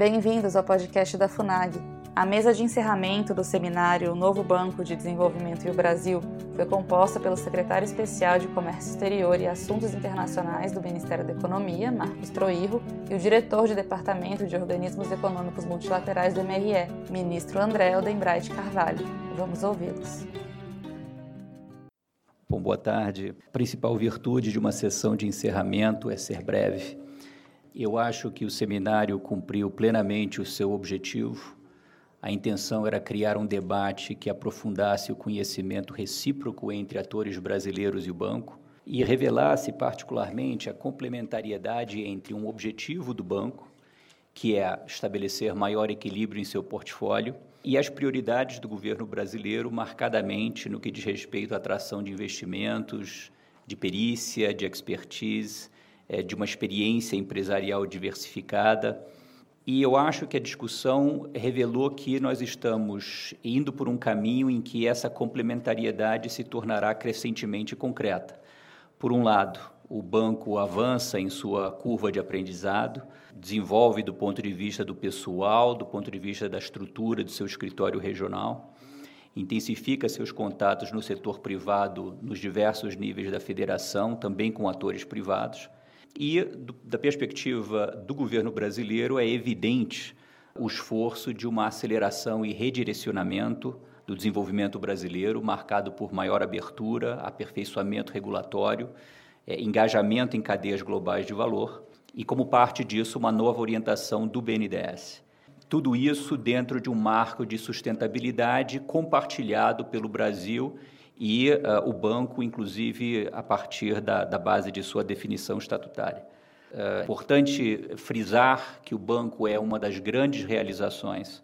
Bem-vindos ao podcast da FUNAG. A mesa de encerramento do seminário Novo Banco de Desenvolvimento e o Brasil foi composta pelo secretário especial de Comércio Exterior e Assuntos Internacionais do Ministério da Economia, Marcos Troirro, e o diretor de Departamento de Organismos Econômicos Multilaterais do MRE, ministro André Odenbright Carvalho. Vamos ouvi-los. Bom, boa tarde. A principal virtude de uma sessão de encerramento é ser breve. Eu acho que o seminário cumpriu plenamente o seu objetivo. A intenção era criar um debate que aprofundasse o conhecimento recíproco entre atores brasileiros e o banco e revelasse particularmente a complementariedade entre um objetivo do banco, que é estabelecer maior equilíbrio em seu portfólio, e as prioridades do governo brasileiro, marcadamente no que diz respeito à atração de investimentos, de perícia, de expertise é, de uma experiência empresarial diversificada. E eu acho que a discussão revelou que nós estamos indo por um caminho em que essa complementariedade se tornará crescentemente concreta. Por um lado, o banco avança em sua curva de aprendizado, desenvolve do ponto de vista do pessoal, do ponto de vista da estrutura do seu escritório regional, intensifica seus contatos no setor privado nos diversos níveis da federação, também com atores privados e, do, da perspectiva do governo brasileiro, é evidente o esforço de uma aceleração e redirecionamento do desenvolvimento brasileiro, marcado por maior abertura, aperfeiçoamento regulatório, é, engajamento em cadeias globais de valor e, como parte disso, uma nova orientação do BNDES. Tudo isso dentro de um marco de sustentabilidade compartilhado pelo Brasil e uh, o banco, inclusive, a partir da, da base de sua definição estatutária. É importante frisar que o banco é uma das grandes realizações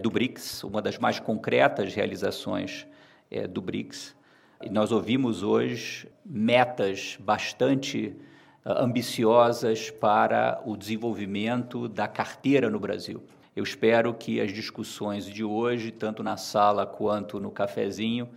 do BRICS, uma das mais concretas realizações é, do BRICS. E nós ouvimos hoje metas bastante uh, ambiciosas para o desenvolvimento da carteira no Brasil. Eu espero que as discussões de hoje, tanto na sala quanto no cafezinho,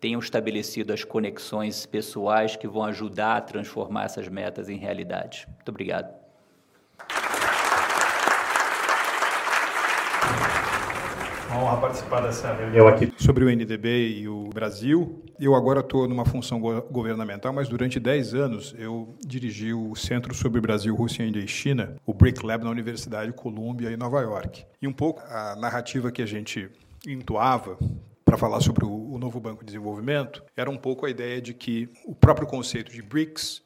tenham estabelecido as conexões pessoais que vão ajudar a transformar essas metas em realidade. Muito obrigado. Uma honra participar dessa reunião aqui sobre o NDB e o Brasil. Eu agora estou numa função governamental, mas durante 10 anos eu dirigi o Centro sobre Brasil, Rússia, Índia e China, o BRIC Lab na Universidade de Columbia, em Nova York. E um pouco a narrativa que a gente entoava para falar sobre o, o novo Banco de Desenvolvimento era um pouco a ideia de que o próprio conceito de BRICS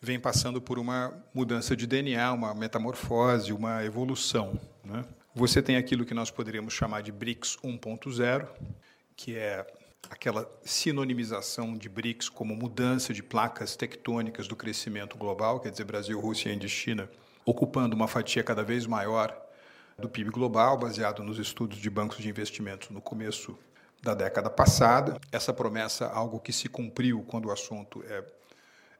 vem passando por uma mudança de DNA, uma metamorfose, uma evolução. Né? Você tem aquilo que nós poderíamos chamar de BRICS 1.0, que é aquela sinonimização de BRICS como mudança de placas tectônicas do crescimento global, quer dizer, Brasil, Rússia, Índia e China, ocupando uma fatia cada vez maior do PIB global, baseado nos estudos de bancos de investimentos no começo da década passada. Essa promessa, algo que se cumpriu quando o assunto é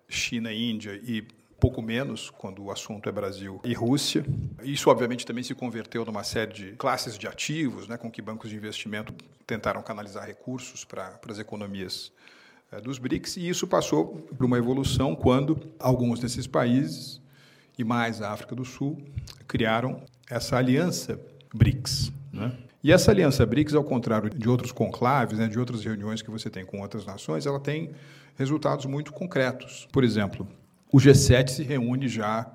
China e Índia e pouco menos quando o assunto é Brasil e Rússia. Isso, obviamente, também se converteu numa série de classes de ativos, né, com que bancos de investimento tentaram canalizar recursos para, as economias é, dos BRICS, e isso passou por uma evolução quando alguns desses países, e mais a África do Sul, criaram essa aliança BRICS. Né? E essa aliança BRICS, ao contrário de outros conclaves, né, de outras reuniões que você tem com outras nações, ela tem resultados muito concretos. Por exemplo, o G7 se reúne já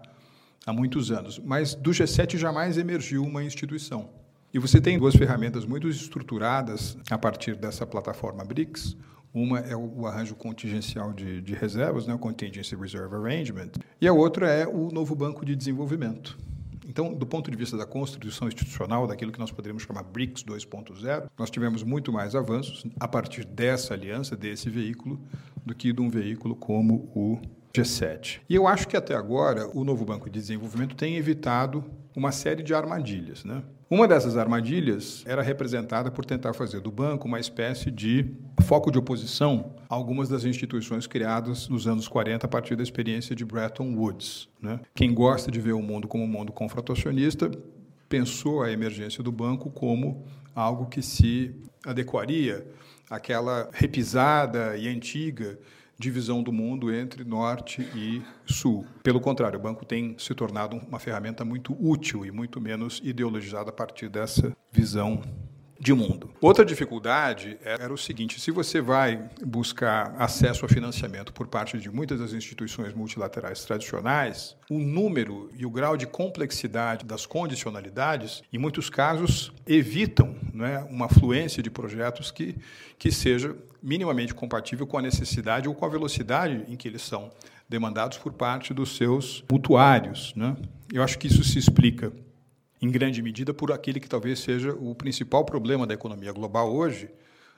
há muitos anos, mas do G7 jamais emergiu uma instituição. E você tem duas ferramentas muito estruturadas a partir dessa plataforma BRICS. Uma é o arranjo contingencial de, de reservas, né, o Contingency Reserve Arrangement, e a outra é o novo Banco de Desenvolvimento. Então, do ponto de vista da construção institucional, daquilo que nós poderíamos chamar BRICS 2.0, nós tivemos muito mais avanços a partir dessa aliança, desse veículo, do que de um veículo como o G7. E eu acho que até agora o novo Banco de Desenvolvimento tem evitado uma série de armadilhas. Né? Uma dessas armadilhas era representada por tentar fazer do banco uma espécie de foco de oposição a algumas das instituições criadas nos anos 40 a partir da experiência de Bretton Woods. Né? Quem gosta de ver o mundo como um mundo confrontacionista pensou a emergência do banco como algo que se adequaria àquela repisada e antiga divisão do mundo entre norte e sul. Pelo contrário, o banco tem se tornado uma ferramenta muito útil e muito menos ideologizada a partir dessa visão de mundo. Outra dificuldade era o seguinte: se você vai buscar acesso a financiamento por parte de muitas das instituições multilaterais tradicionais, o número e o grau de complexidade das condicionalidades, em muitos casos, evitam né, uma fluência de projetos que, que seja minimamente compatível com a necessidade ou com a velocidade em que eles são demandados por parte dos seus mutuários. Né? Eu acho que isso se explica em grande medida por aquele que talvez seja o principal problema da economia global hoje,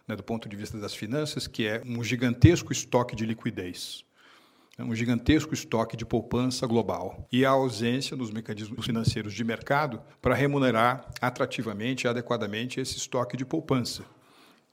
né, do ponto de vista das finanças, que é um gigantesco estoque de liquidez, um gigantesco estoque de poupança global e a ausência dos mecanismos financeiros de mercado para remunerar atrativamente e adequadamente esse estoque de poupança.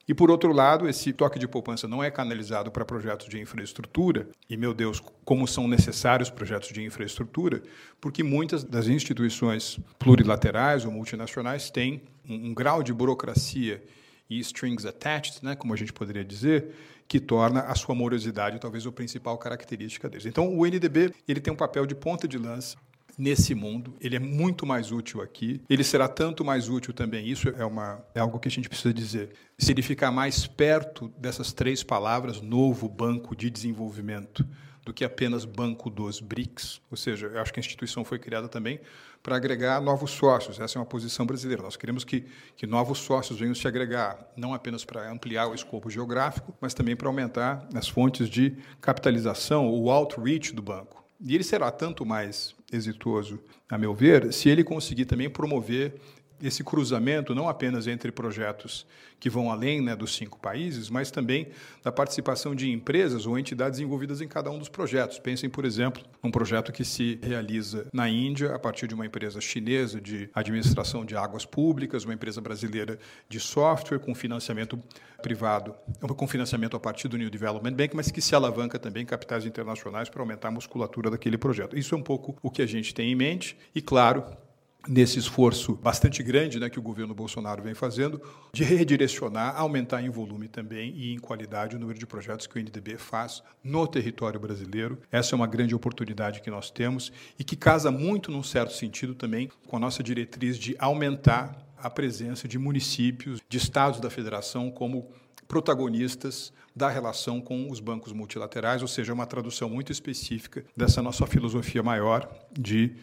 E, por outro lado, esse toque de poupança não é canalizado para projetos de infraestrutura, e, meu Deus, como são necessários projetos de infraestrutura, porque muitas das instituições plurilaterais ou multinacionais têm um, um grau de burocracia e strings attached, né, como a gente poderia dizer, que torna a sua morosidade talvez a principal característica deles. Então, o NDB ele tem um papel de ponta de lança nesse mundo. Ele é muito mais útil aqui. Ele será tanto mais útil também. Isso é, uma, é algo que a gente precisa dizer. Se ele ficar mais perto dessas três palavras, novo banco de desenvolvimento, do que apenas banco dos BRICS. Ou seja, eu acho que a instituição foi criada também para agregar novos sócios. Essa é uma posição brasileira. Nós queremos que, que novos sócios venham se agregar, não apenas para ampliar o escopo geográfico, mas também para aumentar as fontes de capitalização, o outreach do banco. E ele será tanto mais exitoso, a meu ver, se ele conseguir também promover esse cruzamento não apenas entre projetos que vão além né, dos cinco países, mas também da participação de empresas ou entidades envolvidas em cada um dos projetos. Pensem, por exemplo, num projeto que se realiza na Índia a partir de uma empresa chinesa de administração de águas públicas, uma empresa brasileira de software com financiamento privado, com financiamento a partir do New Development Bank, mas que se alavanca também capitais internacionais para aumentar a musculatura daquele projeto. Isso é um pouco o que a gente tem em mente e, claro, nesse esforço bastante grande né, que o governo Bolsonaro vem fazendo, de redirecionar, aumentar em volume também e em qualidade o número de projetos que o NDB faz no território brasileiro. Essa é uma grande oportunidade que nós temos e que casa muito, num certo sentido, também com a nossa diretriz de aumentar a presença de municípios, de estados da federação como protagonistas da relação com os bancos multilaterais, ou seja, uma tradução muito específica dessa nossa filosofia maior de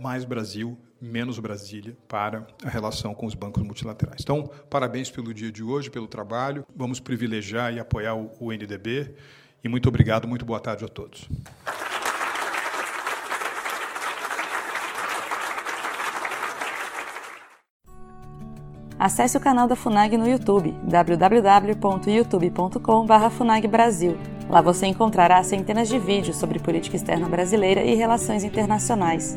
mais Brasil, menos Brasília para a relação com os bancos multilaterais. Então, parabéns pelo dia de hoje, pelo trabalho. Vamos privilegiar e apoiar o, NDB. E muito obrigado, muito boa tarde a todos. Acesse o canal da FUNAG no YouTube, www.youtube.com.br Brasil. Lá você encontrará centenas de vídeos sobre política externa brasileira e relações internacionais.